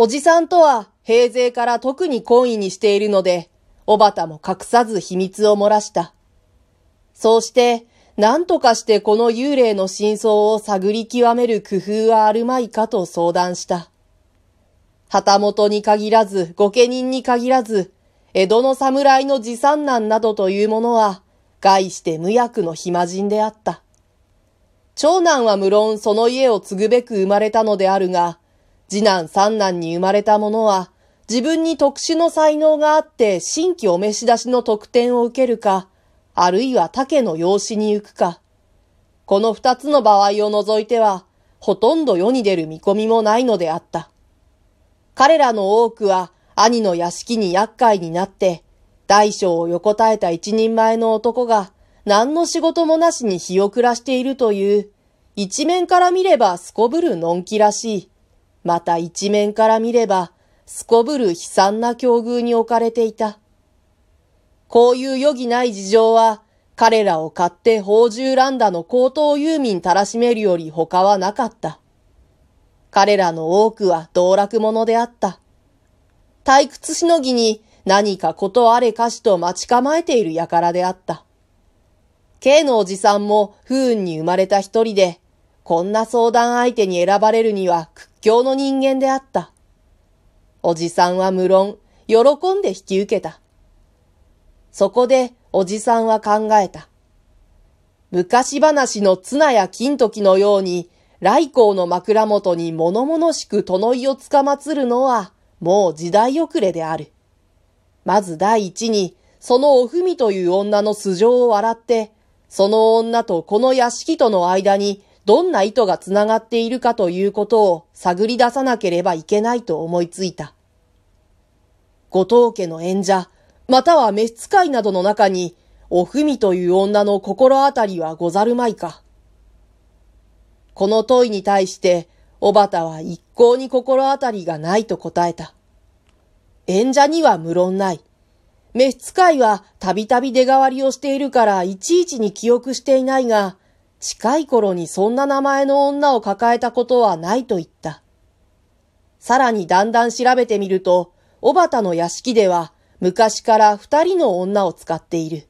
おじさんとは平勢から特に懇意にしているので、おばたも隠さず秘密を漏らした。そうして、何とかしてこの幽霊の真相を探り極める工夫はあるまいかと相談した。旗本に限らず、御家人に限らず、江戸の侍の持参難などというものは、概して無役の暇人であった。長男は無論その家を継ぐべく生まれたのであるが、次男三男に生まれた者は、自分に特殊の才能があって新規お召し出しの特典を受けるか、あるいは竹の養子に行くか。この二つの場合を除いては、ほとんど世に出る見込みもないのであった。彼らの多くは兄の屋敷に厄介になって、大小を横たえた一人前の男が何の仕事もなしに日を暮らしているという、一面から見ればすこぶるのんきらしい。また一面から見れば、すこぶる悲惨な境遇に置かれていた。こういう余儀ない事情は、彼らを買って宝珠乱打の高等遊民たらしめるより他はなかった。彼らの多くは道楽者であった。退屈しのぎに何かことあれかしと待ち構えている輩であった。K のおじさんも不運に生まれた一人で、こんな相談相手に選ばれるには屈強の人間であった。おじさんは無論、喜んで引き受けた。そこで、おじさんは考えた。昔話の綱や金時のように、来光の枕元に物々しく殿井をつかまつるのは、もう時代遅れである。まず第一に、そのおふみという女の素性を笑って、その女とこの屋敷との間にどんな意図がつながっているかということを探り出さなければいけないと思いついた。後藤家の演者、または召使いなどの中に、おふみという女の心当たりはござるまいか。この問いに対して、おばたは一向に心当たりがないと答えた。演者には無論ない。召使いはたびたび出代わりをしているからいちいちに記憶していないが、近い頃にそんな名前の女を抱えたことはないと言った。さらにだんだん調べてみると、小畑の屋敷では昔から二人の女を使っている。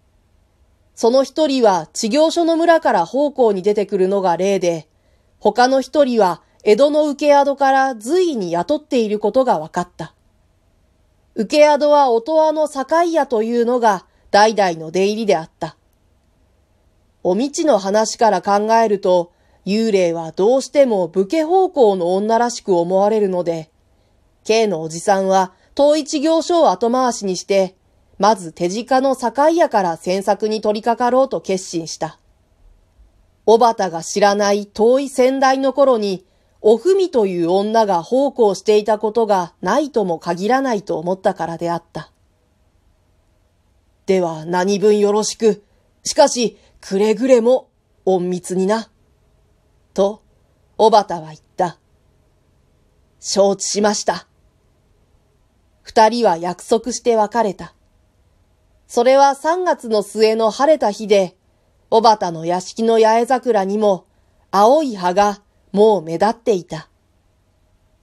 その一人は地行所の村から奉公に出てくるのが例で、他の一人は江戸の受け宿から随意に雇っていることが分かった。受け宿は音羽の境屋というのが代々の出入りであった。おみちの話から考えると、幽霊はどうしても武家方向の女らしく思われるので、K のおじさんは統一行所を後回しにして、まず手近の境屋から詮索に取り掛かろうと決心した。おばたが知らない遠い先代の頃に、おふみという女が奉公していたことがないとも限らないと思ったからであった。では何分よろしく。しかし、くれぐれも隠密にな。と、おばたは言った。承知しました。二人は約束して別れた。それは三月の末の晴れた日で、おばたの屋敷の八重桜にも青い葉がもう目立っていた。